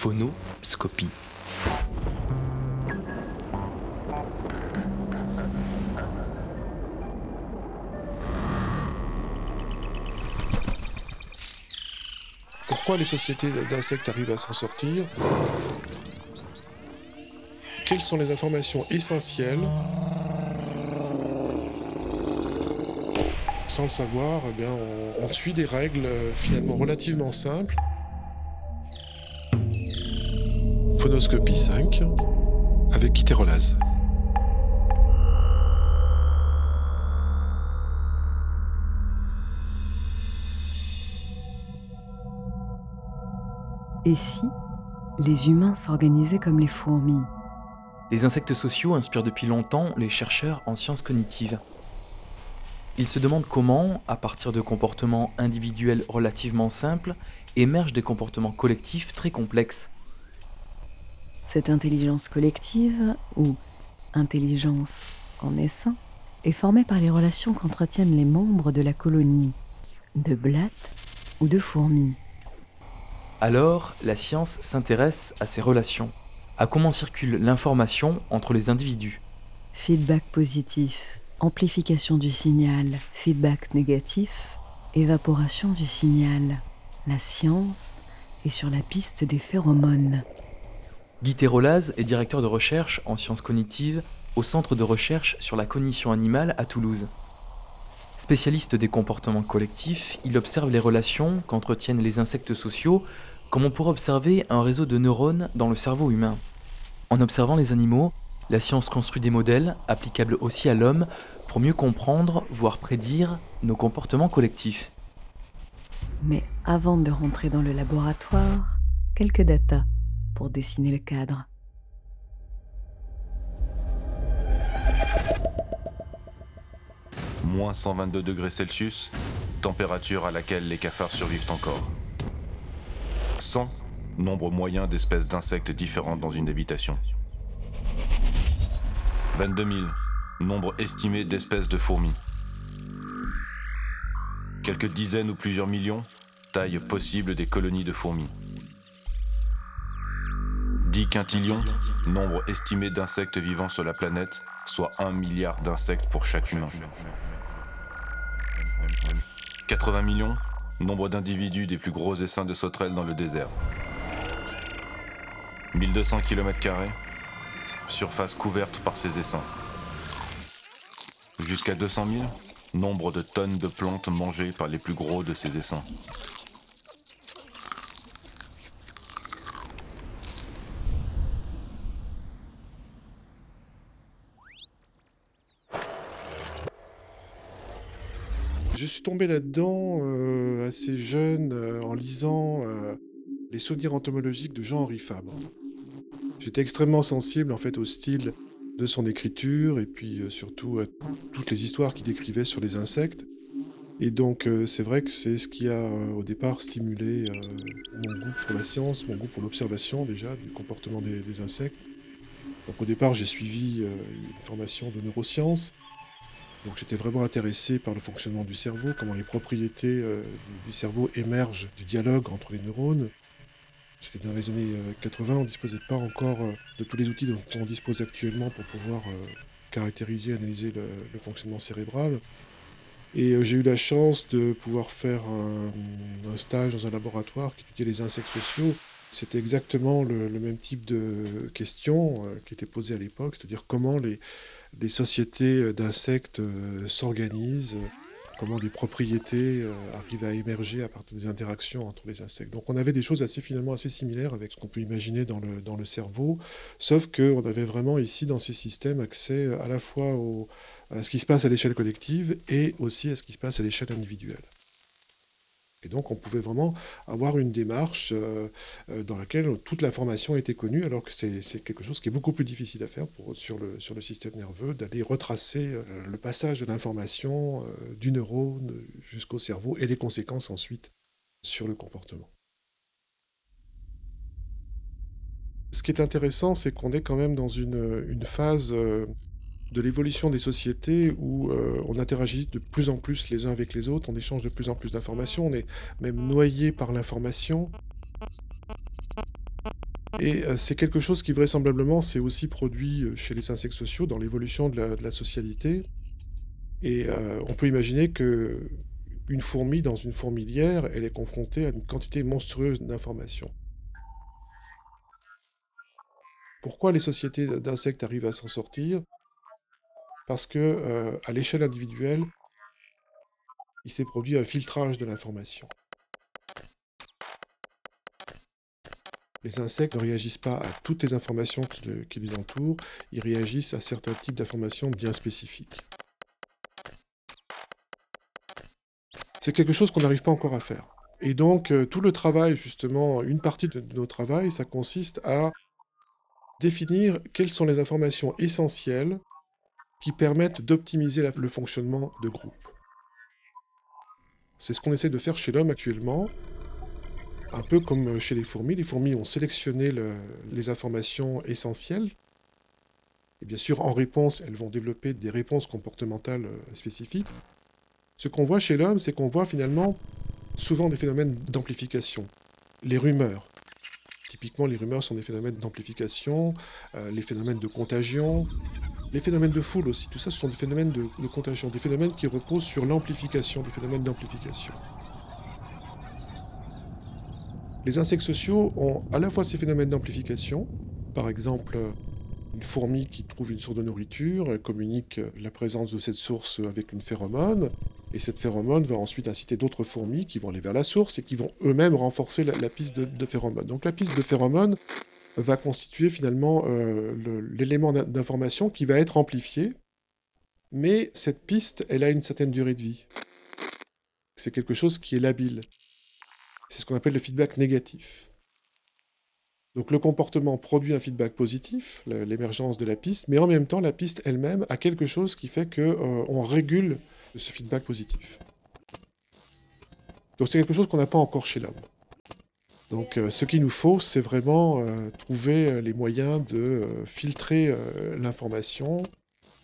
phonoscopie. Pourquoi les sociétés d'insectes arrivent à s'en sortir? Quelles sont les informations essentielles? Sans le savoir, eh bien, on, on suit des règles euh, finalement relativement simples. Phonoscopie 5 avec. Et si les humains s'organisaient comme les fourmis? Les insectes sociaux inspirent depuis longtemps les chercheurs en sciences cognitives. Ils se demandent comment, à partir de comportements individuels relativement simples, émergent des comportements collectifs très complexes. Cette intelligence collective, ou intelligence en essaim, est formée par les relations qu'entretiennent les membres de la colonie, de blattes ou de fourmis. Alors, la science s'intéresse à ces relations, à comment circule l'information entre les individus. Feedback positif, amplification du signal, feedback négatif, évaporation du signal. La science est sur la piste des phéromones. Guy Terolaz est directeur de recherche en sciences cognitives au Centre de recherche sur la cognition animale à Toulouse. Spécialiste des comportements collectifs, il observe les relations qu'entretiennent les insectes sociaux comme on pourrait observer un réseau de neurones dans le cerveau humain. En observant les animaux, la science construit des modèles applicables aussi à l'homme pour mieux comprendre, voire prédire nos comportements collectifs. Mais avant de rentrer dans le laboratoire, quelques datas pour dessiner le cadre. Moins 122 degrés Celsius, température à laquelle les cafards survivent encore. 100, nombre moyen d'espèces d'insectes différentes dans une habitation. 22 000, nombre estimé d'espèces de fourmis. Quelques dizaines ou plusieurs millions, taille possible des colonies de fourmis. 10 quintillions, nombre estimé d'insectes vivant sur la planète, soit 1 milliard d'insectes pour chaque humain. 80 millions, nombre d'individus des plus gros essaims de sauterelles dans le désert. 1200 km, surface couverte par ces essaims. Jusqu'à 200 000, nombre de tonnes de plantes mangées par les plus gros de ces essaims. Je suis tombé là-dedans euh, assez jeune euh, en lisant euh, les souvenirs entomologiques de Jean-Henri Fabre. J'étais extrêmement sensible en fait au style de son écriture et puis surtout à toutes les histoires qu'il décrivait sur les insectes. Et donc c'est vrai que c'est ce qui a au départ stimulé mon goût pour la science, mon goût pour l'observation déjà du comportement des, des insectes. Donc au départ j'ai suivi une formation de neurosciences. Donc j'étais vraiment intéressé par le fonctionnement du cerveau, comment les propriétés euh, du, cerveau émergent du dialogue entre les neurones. C'était dans les années euh, 80, on ne disposait pas encore euh, de tous les outils dont on dispose actuellement pour pouvoir euh, caractériser, analyser le, fonctionnement cérébral. Et euh, j'ai eu la chance de pouvoir faire un, stage dans un laboratoire qui étudiait les insectes sociaux. C'était exactement le, le même type de questions euh, qui étaient posées à l'époque, c'est-à-dire comment les, les sociétés euh, d'insectes euh, s'organisent, euh, comment des propriétés arrivent à émerger à partir des interactions entre les insectes. Donc on avait des choses assez finalement assez similaires avec ce qu'on peut imaginer dans le, cerveau, sauf qu'on avait vraiment ici dans ces systèmes accès à la fois à ce qui se passe à l'échelle collective et aussi à ce qui se passe à l'échelle individuelle. Et donc on pouvait vraiment avoir une démarche euh, euh, dans laquelle toute l'information était connue, alors que c'est quelque chose qui est beaucoup plus difficile à faire sur, le, système nerveux, d'aller retracer euh, le passage de l'information du neurone jusqu'au cerveau et les conséquences ensuite sur le comportement. Ce qui est intéressant, c'est qu'on est quand même dans une, phase de l'évolution des sociétés où euh, on interagit de plus en plus les uns avec les autres, on échange de plus en plus d'informations, on est même noyé par l'information. Et euh, c'est quelque chose qui vraisemblablement s'est aussi produit euh, chez les insectes sociaux dans l'évolution de la, socialité. Et on peut imaginer que une fourmi dans une fourmilière, elle est confrontée à une quantité monstrueuse d'informations. Pourquoi les sociétés d'insectes arrivent à s'en sortir? Parce que euh, à l'échelle individuelle, il s'est produit un filtrage de l'information. Les insectes ne réagissent pas à toutes les informations qui, le- qui les entourent, ils réagissent à certains types d'informations bien spécifiques. C'est quelque chose qu'on n'arrive pas encore à faire. Et donc, euh, tout le travail, justement, une partie de, de notre travail, ça consiste à définir quelles sont les informations essentielles qui permettent d'optimiser le fonctionnement de groupe. C'est ce qu'on essaie de faire chez l'homme actuellement, un peu comme chez les fourmis. Les fourmis ont sélectionné le- les informations essentielles. Et bien sûr, en réponse, elles vont développer des réponses comportementales euh, spécifiques. Ce qu'on voit chez l'homme, c'est qu'on voit finalement souvent des phénomènes d'amplification. Les rumeurs. Typiquement, les rumeurs sont des phénomènes d'amplification, euh, les phénomènes de contagion, les phénomènes de foule aussi. Tout ça, ce sont des phénomènes de, contagion, des phénomènes qui reposent sur l'amplification, des phénomènes d'amplification. Les insectes sociaux ont à la fois ces phénomènes d'amplification, par exemple, une fourmi qui trouve une source de nourriture communique la présence de cette source avec une phéromone, et cette phéromone va ensuite inciter d'autres fourmis qui vont aller vers la source et qui vont eux-mêmes renforcer la, la piste de, de phéromone. Donc la piste de phéromone va constituer finalement euh, l'élément d'in- d'information qui va être amplifié, mais cette piste, elle a une certaine durée de vie. C'est quelque chose qui est labile. C'est ce qu'on appelle le feedback négatif. Donc le comportement produit un feedback positif, l'émergence de la piste, mais en même temps la piste elle-même a quelque chose qui fait que euh, régule ce feedback positif. Donc c'est quelque chose qu'on n'a pas encore chez l'homme. Donc euh, ce qu'il nous faut, c'est vraiment euh, trouver euh, les moyens de filtrer l'information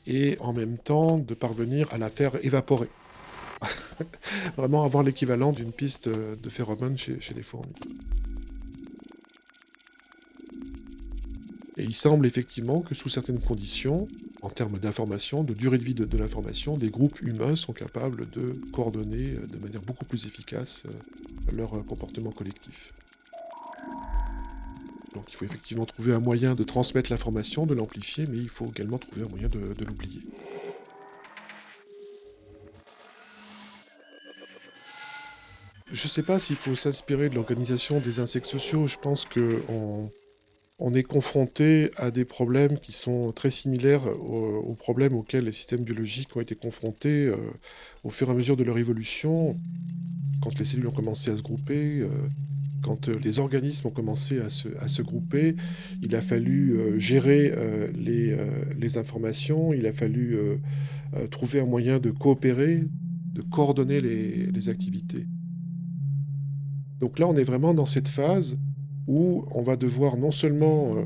et en même temps de parvenir à la faire évaporer. vraiment avoir l'équivalent d'une piste de phéromones chez, les fourmis. Et il semble effectivement que sous certaines conditions, en termes d'information, de durée de vie de, l'information, des groupes humains sont capables de coordonner de manière beaucoup plus efficace leur comportement collectif. Donc il faut effectivement trouver un moyen de transmettre l'information, de l'amplifier, mais il faut également trouver un moyen de, l'oublier. Je ne sais pas s'il faut s'inspirer de l'organisation des insectes sociaux. Je pense qu'on on est confronté à des problèmes qui sont très similaires aux, aux problèmes auxquels les systèmes biologiques ont été confrontés euh, au fur et à mesure de leur évolution, quand les cellules ont commencé à se grouper, euh, quand euh, les organismes ont commencé à se, grouper, il a fallu euh, gérer euh, les, informations, il a fallu trouver un moyen de coopérer, de coordonner les, activités. Donc là, on est vraiment dans cette phase où on va devoir non seulement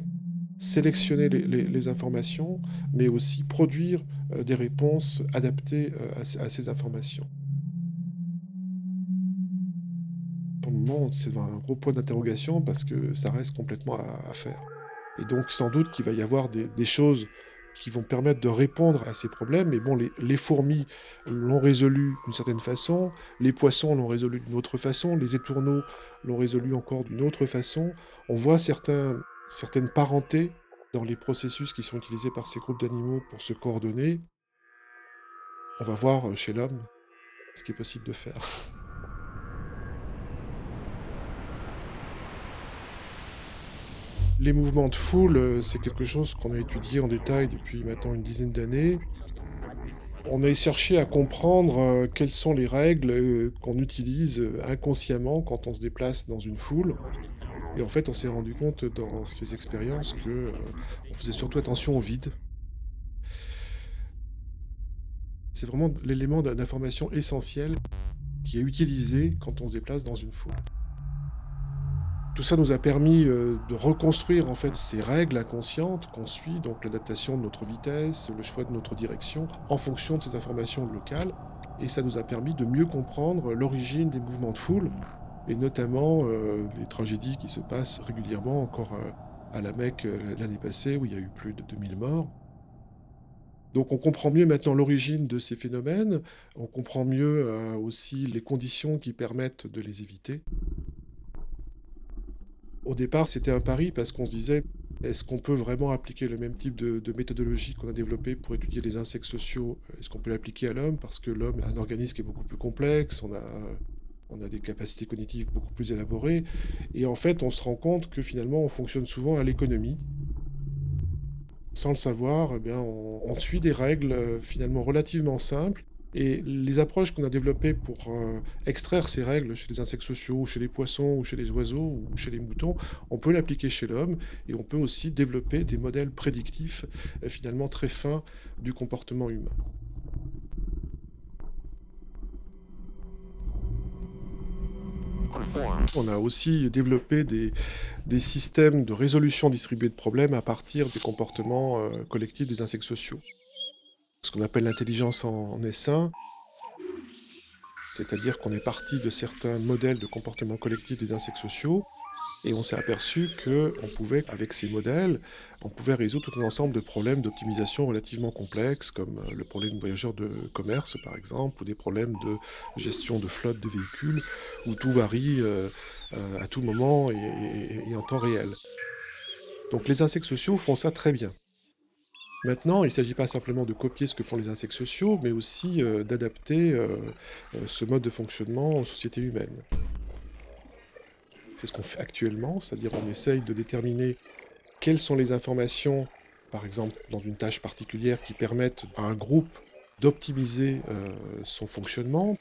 sélectionner les, informations, mais aussi produire des réponses adaptées à ces informations. Pour le c'est un gros point d'interrogation parce que ça reste complètement à, faire. Et donc, sans doute qu'il va y avoir des, choses qui vont permettre de répondre à ces problèmes. Mais bon, les, fourmis l'ont résolu d'une certaine façon, les poissons l'ont résolu d'une autre façon, les étourneaux l'ont résolu encore d'une autre façon. On voit certaines parentés dans les processus qui sont utilisés par ces groupes d'animaux pour se coordonner. On va voir chez l'homme ce qui est possible de faire. Les mouvements de foule, euh, c'est quelque chose qu'on a étudié en détail depuis maintenant une dizaine d'années. On a cherché à comprendre euh, quelles sont les règles euh, qu'on utilise inconsciemment quand on se déplace dans une foule. Et en fait, on s'est rendu compte dans ces expériences que on faisait surtout attention au vide. C'est vraiment l'élément d'in- d'information essentiel qui est utilisé quand on se déplace dans une foule. Tout ça nous a permis euh, de reconstruire en fait ces règles inconscientes qu'on suit, donc l'adaptation de notre vitesse, le choix de notre direction, en fonction de ces informations locales. Et ça nous a permis de mieux comprendre l'origine des mouvements de foule, et notamment euh, les tragédies qui se passent régulièrement encore euh, à la Mecque l'année passée où il y a eu plus de 2000 morts. Donc on comprend mieux maintenant l'origine de ces phénomènes, on comprend mieux aussi les conditions qui permettent de les éviter. Au départ, c'était un pari parce qu'on se disait est-ce qu'on peut vraiment appliquer le même type de, méthodologie qu'on a développé pour étudier les insectes sociaux? Est-ce qu'on peut l'appliquer à l'homme? Parce que l'homme est un organisme qui est beaucoup plus complexe, on a, on a des capacités cognitives beaucoup plus élaborées. Et en fait, on se rend compte que finalement, on fonctionne souvent à l'économie. Sans le savoir, eh bien, on suit des règles euh, finalement relativement simples et les approches qu'on a développées pour euh, extraire ces règles chez les insectes sociaux, chez les poissons, ou chez les oiseaux, ou chez les moutons, on peut l'appliquer chez l'homme et on peut aussi développer des modèles prédictifs euh, finalement très fins du comportement humain. On a aussi développé des, systèmes de résolution distribuée de problèmes à partir des comportements euh, collectifs des insectes sociaux ce qu'on appelle l'intelligence en, essaim. C'est-à-dire qu'on est parti de certains modèles de comportement collectif des insectes sociaux et on s'est aperçu qu'on pouvait, avec ces modèles, on pouvait résoudre tout un ensemble de problèmes d'optimisation relativement complexes, comme euh, le problème de voyageurs de commerce, par exemple, ou des problèmes de gestion de flotte de véhicules, où tout varie euh, euh, à tout moment et en temps réel. Donc les insectes sociaux font ça très bien. Maintenant, il ne s'agit pas simplement de copier ce que font les insectes sociaux, mais aussi euh, d'adapter euh, euh, ce mode de fonctionnement aux sociétés humaines. C'est ce qu'on fait actuellement, c'est-à-dire on essaye de déterminer quelles sont les informations, par exemple dans une tâche particulière, qui permettent à un groupe d'optimiser son fonctionnement.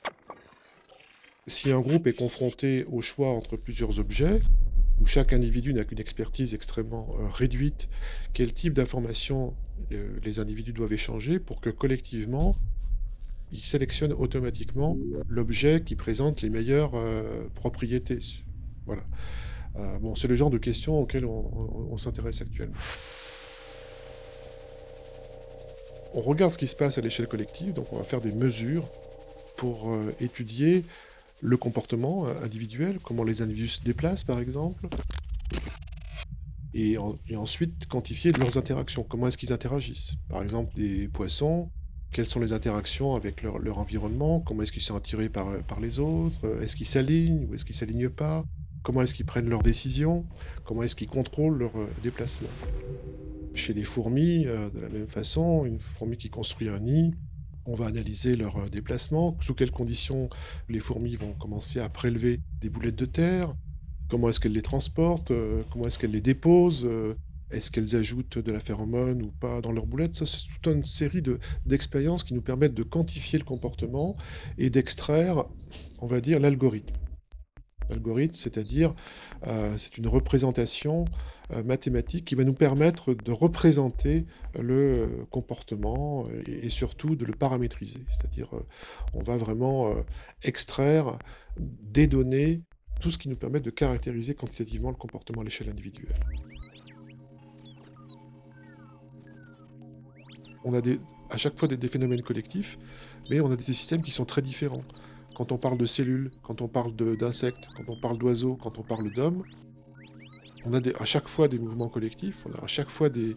Si un groupe est confronté au choix entre plusieurs objets, où chaque individu n'a qu'une expertise extrêmement réduite, quel type d'informations euh, les individus doivent échanger pour que collectivement, ils sélectionnent automatiquement l'objet qui présente les meilleures euh, propriétés. Voilà. Euh, bon, c'est le genre de questions auxquelles on, s'intéresse actuellement. On regarde ce qui se passe à l'échelle collective, donc on va faire des mesures pour étudier le comportement individuel, comment les individus se déplacent par exemple, et, ensuite quantifier leurs interactions. Comment est-ce qu'ils interagissent? Par exemple, des poissons, quelles sont les interactions avec leur, environnement? Comment est-ce qu'ils sont attirés par, les autres? Est-ce qu'ils s'alignent ou est-ce qu'ils ne s'alignent pas? Comment est-ce qu'ils prennent leurs décisions? Comment est-ce qu'ils contrôlent leur euh, déplacement? Chez les fourmis, euh, de la même façon, une fourmi qui construit un nid, on va analyser leur euh, déplacement, sous quelles conditions les fourmis vont commencer à prélever des boulettes de terre, Comment est-ce qu'elles les transportent euh, Comment est-ce qu'elles les déposent euh, Est-ce qu'elles ajoutent de la phéromone ou pas dans leurs boulettes Ça, c'est toute une série d'expériences qui nous permettent de quantifier le comportement et d'extraire, on va dire, l'algorithme. L'algorithme, c'est-à-dire, euh, c'est une représentation mathématique qui va nous permettre de représenter le comportement et, surtout de le paramétriser. C'est-à-dire, on va vraiment extraire des données tout ce qui nous permet de caractériser quantitativement le comportement à l'échelle individuelle. On a à chaque fois des, phénomènes collectifs, mais on a des systèmes qui sont très différents. Quand on parle de cellules, quand on parle d'insectes, quand on parle d'oiseaux, quand on parle d'hommes, on a à chaque fois des mouvements collectifs, on a à chaque fois des,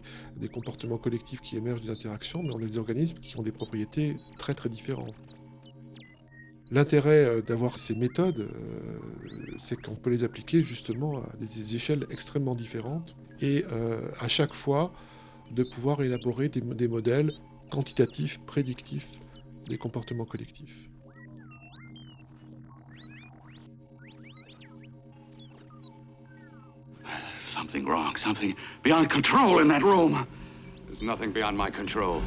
comportements collectifs qui émergent des interactions, mais on a des organismes qui ont des propriétés très très différentes. L'intérêt euh, d'avoir ces méthodes, euh, c'est qu'on peut les appliquer justement à des échelles extrêmement différentes et euh, à chaque fois de pouvoir élaborer des, modèles quantitatifs, prédictifs des comportements collectifs. Something wrong, something beyond control in that room. There's nothing beyond my control.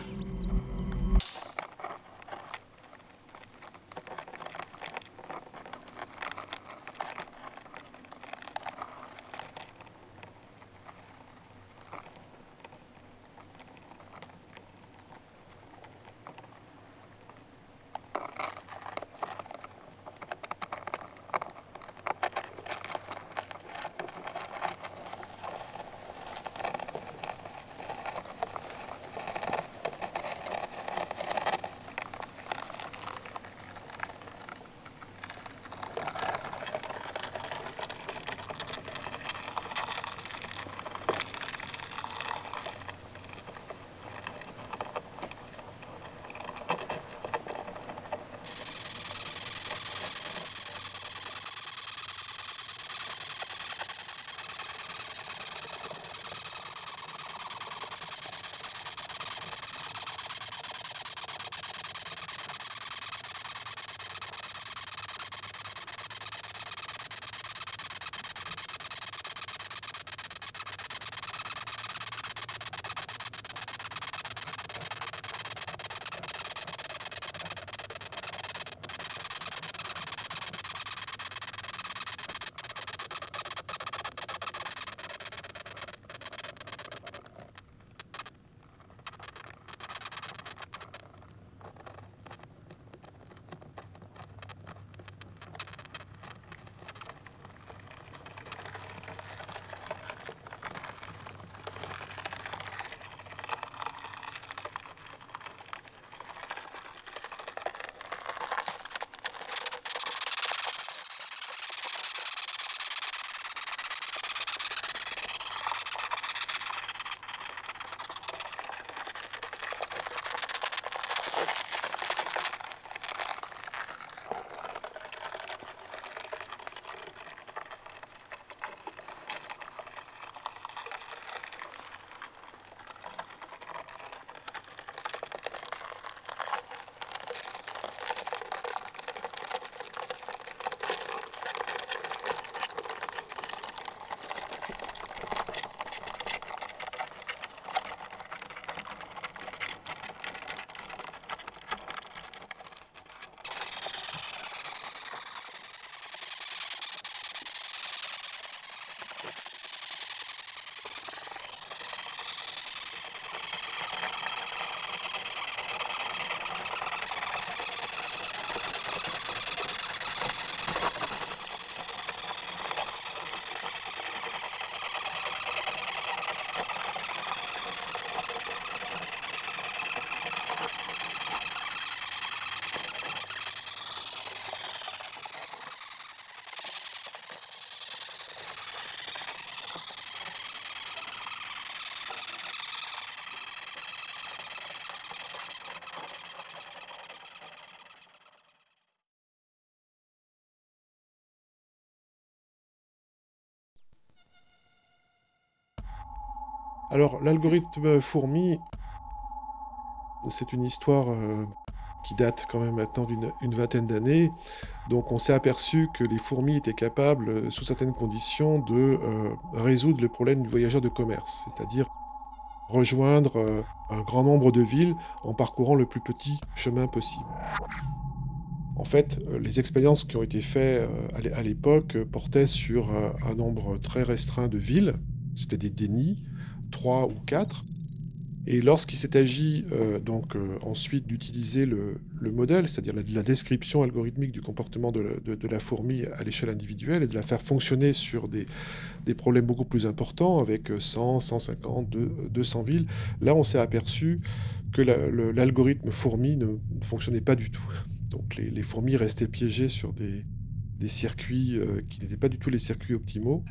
Alors, l'algorithme fourmi, c'est une histoire euh, qui date quand même maintenant d'une une vingtaine d'années. Donc, on s'est aperçu que les fourmis étaient capables, euh, sous certaines conditions, de euh, résoudre le problème du voyageur de commerce, c'est-à-dire rejoindre un grand nombre de villes en parcourant le plus petit chemin possible. En fait, les expériences qui ont été faites à l'é- à l'époque portaient sur un nombre très restreint de villes, c'était des dénis, trois ou quatre. Et lorsqu'il s'est agi euh, donc euh, ensuite d'utiliser le, le modèle, c'est-à-dire la, description algorithmique du comportement de, la- fourmi à l'échelle individuelle et de la faire fonctionner sur des, problèmes beaucoup plus importants avec euh, 100, 150, deux- 200 villes, là on s'est aperçu que l'algorithme fourmi ne, fonctionnait pas du tout. Donc les, fourmis restaient piégées sur des, des circuits euh, qui n'étaient pas du tout les circuits optimaux.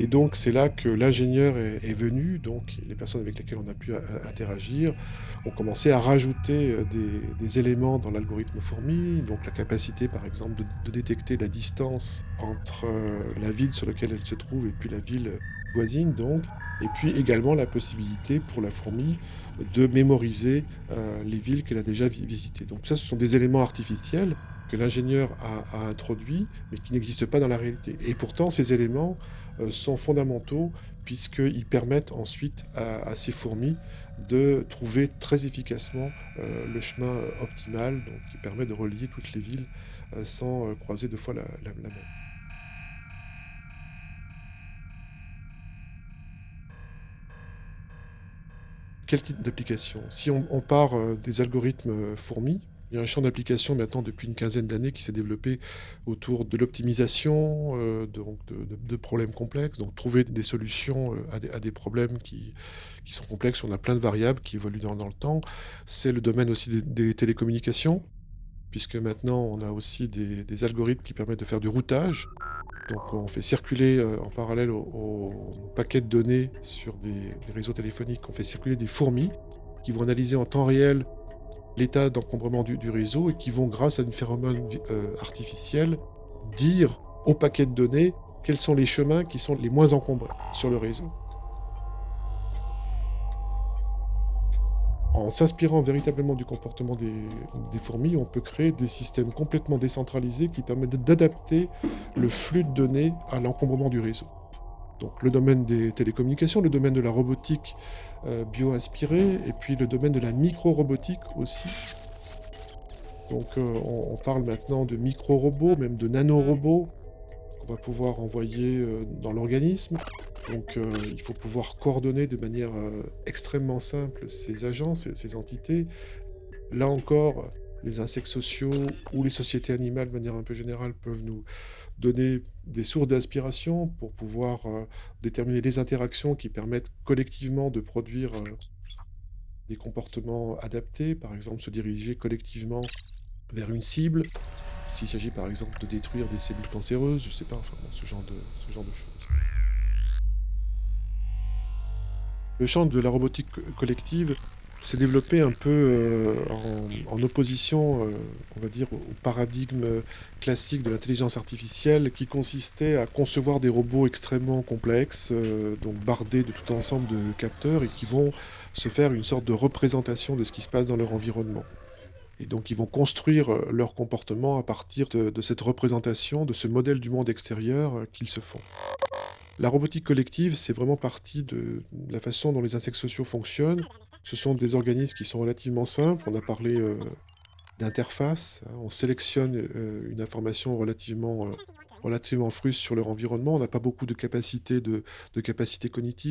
Et donc c'est là que l'ingénieur est, venu, donc les personnes avec lesquelles on a pu interagir ont commencé à rajouter euh, des, éléments dans l'algorithme fourmi, donc la capacité par exemple de, détecter la distance entre euh, la ville sur laquelle elle se trouve et puis la ville voisine donc, et puis également la possibilité pour la fourmi de mémoriser euh, les villes qu'elle a déjà vi- visitées. Donc ça ce sont des éléments artificiels que l'ingénieur a, a introduits mais qui n'existent pas dans la réalité. Et pourtant ces éléments sont fondamentaux puisqu'ils permettent ensuite à, ces fourmis de trouver très efficacement euh, le chemin euh, optimal, qui permet de relier toutes les villes euh, sans euh, croiser deux fois la, la- même. Quel type d'application? Si on, part euh, des algorithmes euh, fourmis, il y a un champ d'application maintenant depuis une quinzaine d'années qui s'est développé autour de l'optimisation euh, de, problèmes complexes, donc trouver des solutions euh, à des, problèmes qui, sont complexes. On a plein de variables qui évoluent dans, le temps. C'est le domaine aussi des, télécommunications, puisque maintenant on a aussi des, algorithmes qui permettent de faire du routage. Donc on fait circuler euh, en parallèle au, au paquet de données sur des réseaux téléphoniques, on fait circuler des fourmis qui vont analyser en temps réel l'état d'encombrement du, réseau et qui vont, grâce à une phéromone euh, artificielle, dire au paquet de données quels sont les chemins qui sont les moins encombrés sur le réseau. En s'inspirant véritablement du comportement des fourmis, on peut créer des systèmes complètement décentralisés qui permettent d'adapter le flux de données à l'encombrement du réseau. Donc le domaine des télécommunications, le domaine de la robotique euh, bio-inspirée, et puis le domaine de la micro-robotique aussi. Donc euh, on, parle maintenant de micro-robots, même de nano-robots, qu'on va pouvoir envoyer euh, dans l'organisme. Donc euh, il faut pouvoir coordonner de manière extrêmement simple ces agents, ces entités. Là encore, les insectes sociaux ou les sociétés animales de manière un peu générale peuvent nous donner des sources d'inspiration pour pouvoir euh, déterminer des interactions qui permettent collectivement de produire euh, des comportements adaptés, par exemple se diriger collectivement vers une cible, s'il s'agit par exemple de détruire des cellules cancéreuses, je sais pas, enfin ce genre de, choses. Le champ de la robotique co- collective s'est développé un peu euh, en, opposition, euh, on va dire, au paradigme classique de l'intelligence artificielle qui consistait à concevoir des robots extrêmement complexes, euh, donc bardés de tout ensemble de capteurs et qui vont se faire une sorte de représentation de ce qui se passe dans leur environnement. Et donc ils vont construire leur comportement à partir de, de cette représentation, de ce modèle du monde extérieur qu'ils se font. La robotique collective, c'est vraiment partie de la façon dont les insectes sociaux fonctionnent. Ce sont des organismes qui sont relativement simples. On a parlé euh, d'interface. hein. On sélectionne euh, une information relativement, euh, relativement fruste sur leur environnement. On n'a pas beaucoup de capacité de,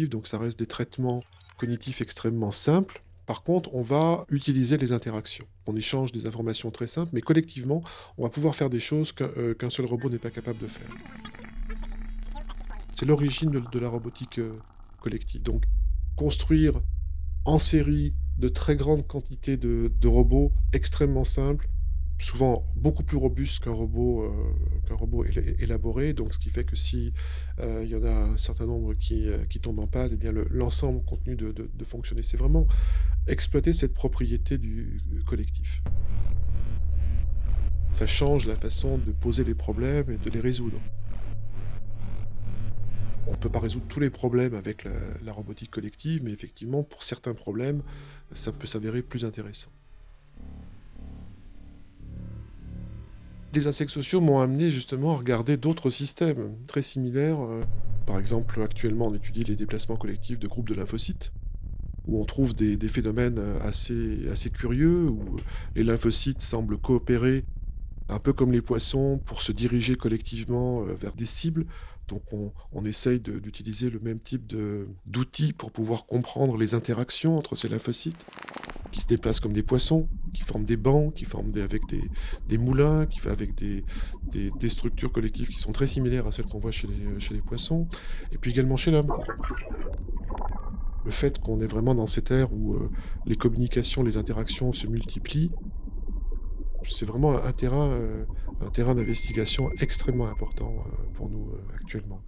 donc ça reste des traitements cognitifs extrêmement simples. Par contre, on va utiliser les interactions. On échange des informations très simples, mais collectivement, on va pouvoir faire des choses qu'un seul robot n'est pas capable de faire. C'est l'origine de, de la robotique collective. Donc, construire en série de très grandes quantités de, robots extrêmement simples, souvent beaucoup plus robustes qu'un robot, euh, qu'un robot éla- élaboré. Donc, ce qui fait que si euh, il y en a un certain nombre qui, euh, tombent en panne, eh bien le- l'ensemble continue de fonctionner. C'est vraiment exploiter cette propriété du collectif. Ça change la façon de poser les problèmes et de les résoudre. On ne peut pas résoudre tous les problèmes avec la, robotique collective, mais effectivement, pour certains problèmes, ça peut s'avérer plus intéressant. Les insectes sociaux m'ont amené justement à regarder d'autres systèmes très similaires. Euh, Par exemple, actuellement, on étudie les déplacements collectifs de groupes de lymphocytes, où on trouve des, des phénomènes assez, assez curieux, où les lymphocytes semblent coopérer, un peu comme les poissons, pour se diriger collectivement euh, vers des cibles. Donc on, essaye d'utiliser le même type d'outils pour pouvoir comprendre les interactions entre ces lymphocytes, qui se déplacent comme des poissons, qui forment des bancs, qui forment avec des, moulins, qui fait avec des, structures collectives qui sont très similaires à celles qu'on voit chez les, chez les poissons, et puis également chez l'homme. Le fait qu'on est vraiment dans cette ère où euh, les communications, les interactions se multiplient, c'est vraiment un terrain, euh, un terrain d'investigation extrêmement important euh, pour nous euh, actuellement.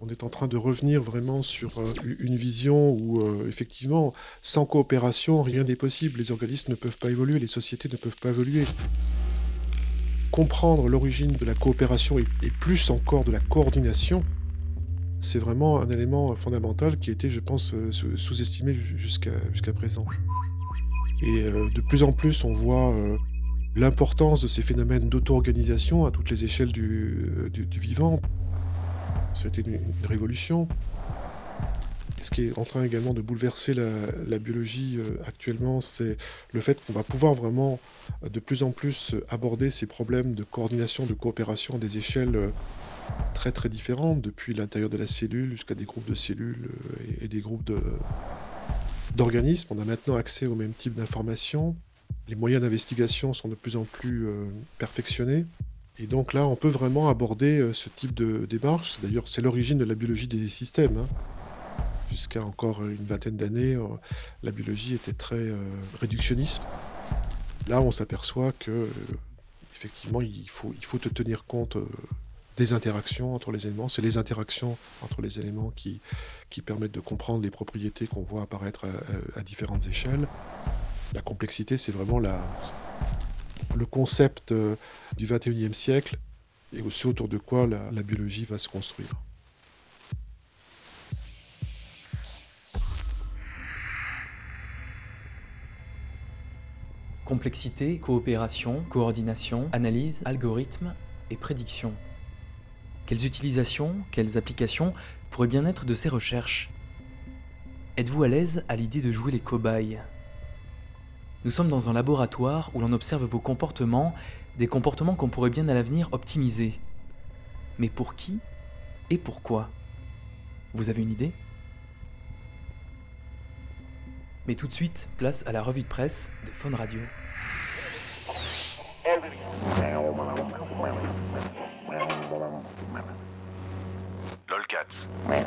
On est en train de revenir vraiment sur une vision où, effectivement, sans coopération, rien n'est possible. Les organismes ne peuvent pas évoluer, les sociétés ne peuvent pas évoluer. Comprendre l'origine de la coopération et plus encore de la coordination, c'est vraiment un élément fondamental qui été, je pense, euh, sous- sous-estimé ju- jusqu'à présent. Et euh, de plus en plus, on voit euh, l'importance de ces phénomènes d'auto-organisation à toutes les échelles du, du- du vivant. C'était une, une révolution. Ce qui est en train également de bouleverser la, biologie actuellement, c'est le fait qu'on va pouvoir vraiment de plus en plus aborder ces problèmes de coordination, de coopération à des échelles très très différentes, depuis l'intérieur de la cellule jusqu'à des groupes de cellules euh, et, des groupes d'organismes. On a maintenant accès au même type d'informations. Les moyens d'investigation sont de plus en plus euh, perfectionnés. Et donc là, on peut vraiment aborder euh, ce type de démarche. D'ailleurs, c'est l'origine de la biologie des systèmes. hein. Jusqu'à encore une vingtaine d'années, la biologie était très réductionniste. Là, on s'aperçoit que, effectivement, il faut, il faut te tenir compte des interactions entre les éléments. C'est les interactions entre les éléments qui, qui permettent de comprendre les propriétés qu'on voit apparaître à, à- à différentes échelles. La complexité, c'est vraiment la, le concept euh, du 21e siècle et aussi autour de quoi la, la biologie va se construire. Complexité, coopération, coordination, analyse, algorithme et prédiction. Quelles utilisations, quelles applications pourraient bien être de ces recherches? Êtes-vous à l'aise à l'idée de jouer les cobayes? Nous sommes dans un laboratoire où l'on observe vos comportements, des comportements qu'on pourrait bien à l'avenir optimiser. Mais pour qui et pourquoi? Vous avez une idée? Mais tout de suite, place à la revue de presse de Fun Radio.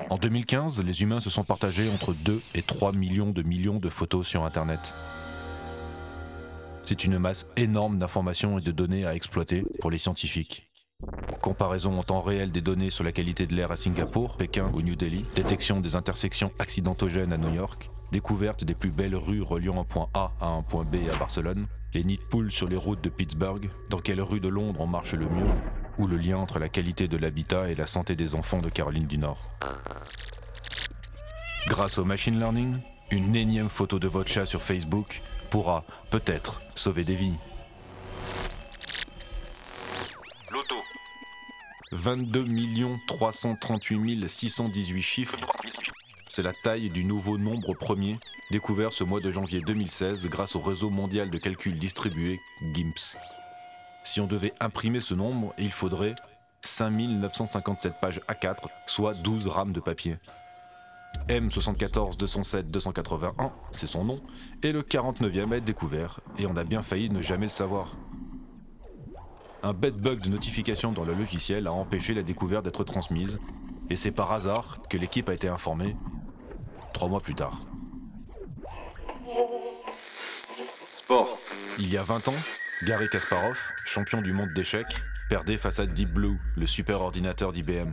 En 2015, les humains se sont partagés entre 2 et 3 millions de millions de photos sur Internet. C'est une masse énorme d'informations et de données à exploiter pour les scientifiques. Comparaison en temps réel des données sur la qualité de l'air à Singapour, Pékin ou New Delhi, détection des intersections accidentogènes à New York, découverte des plus belles rues reliant un point A à un point B à Barcelone, les nids de sur les routes de Pittsburgh, dans quelle rue de Londres on marche le mieux, ou le lien entre la qualité de l'habitat et la santé des enfants de Caroline du Nord. Grâce au machine learning, une énième photo de votre chat sur Facebook pourra, peut-être, sauver des vies. Loto. 22 338 618 chiffres. C'est la taille du nouveau nombre premier découvert ce mois de janvier 2016 grâce au réseau mondial de calcul distribué GIMPS. Si on devait imprimer ce nombre, il faudrait 5957 pages A4, soit 12 rames de papier. M74 207 281, c'est son nom, et le 49e à être découvert, et on a bien failli ne jamais le savoir. Un bête bug de notification dans le logiciel a empêché la découverte d'être transmise, et c'est par hasard que l'équipe a été informée trois mois plus tard. Sport. Il y a 20 ans, Gary Kasparov, champion du monde d'échecs, perdait face à Deep Blue, le super ordinateur d'IBM.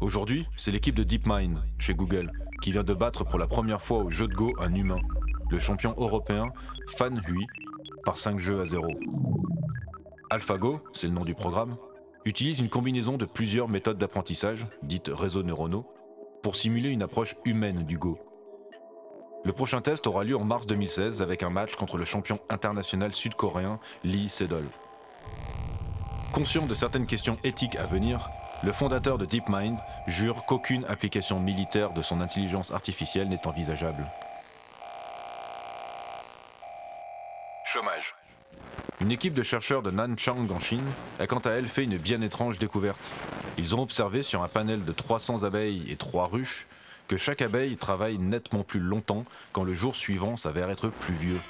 Aujourd'hui, c'est l'équipe de DeepMind, chez Google, qui vient de battre pour la première fois au jeu de Go un humain, le champion européen Fan Hui, par 5 jeux à 0. AlphaGo, c'est le nom du programme, utilise une combinaison de plusieurs méthodes d'apprentissage, dites réseaux neuronaux, pour simuler une approche humaine du Go. Le prochain test aura lieu en mars 2016 avec un match contre le champion international sud-coréen Lee Sedol. Conscient de certaines questions éthiques à venir, le fondateur de DeepMind jure qu'aucune application militaire de son intelligence artificielle n'est envisageable. Chômage. Une équipe de chercheurs de Nanchang en Chine a quant à elle fait une bien étrange découverte. Ils ont observé sur un panel de 300 abeilles et 3 ruches que chaque abeille travaille nettement plus longtemps quand le jour suivant s'avère être pluvieux.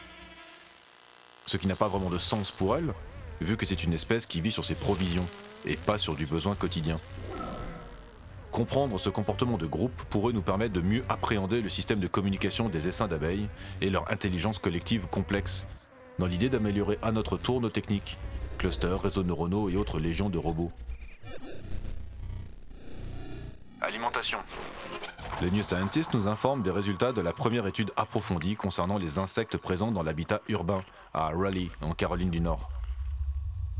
Ce qui n'a pas vraiment de sens pour elle, vu que c'est une espèce qui vit sur ses provisions et pas sur du besoin quotidien. Comprendre ce comportement de groupe pourrait nous permettre de mieux appréhender le système de communication des essaims d'abeilles et leur intelligence collective complexe, dans l'idée d'améliorer à notre tour nos techniques, clusters, réseaux neuronaux et autres légions de robots. Alimentation. Le New Scientist nous informe des résultats de la première étude approfondie concernant les insectes présents dans l'habitat urbain à Raleigh, en Caroline du Nord.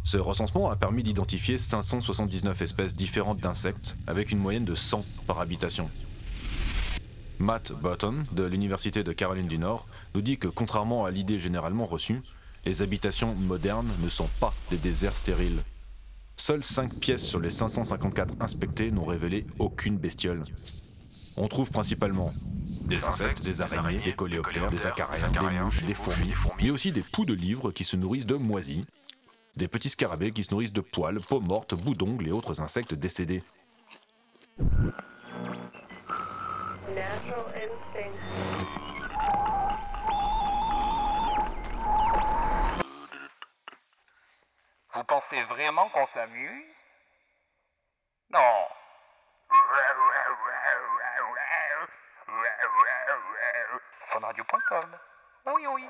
Ce recensement a permis d'identifier 579 espèces différentes d'insectes, avec une moyenne de 100 par habitation. Matt Burton, de l'Université de Caroline du Nord, nous dit que contrairement à l'idée généralement reçue, les habitations modernes ne sont pas des déserts stériles. Seules 5 pièces sur les 554 inspectées n'ont révélé aucune bestiole. On trouve principalement des insectes, des araignées, des coléoptères, des acariens, des mouches, des fourmis, mais aussi des poux de livres qui se nourrissent de moisies, des petits scarabées qui se nourrissent de poils, peaux mortes, bouts d'ongles et autres insectes décédés. Vous pensez vraiment qu'on s'amuse? Non. Funradio.com. Oui, oui.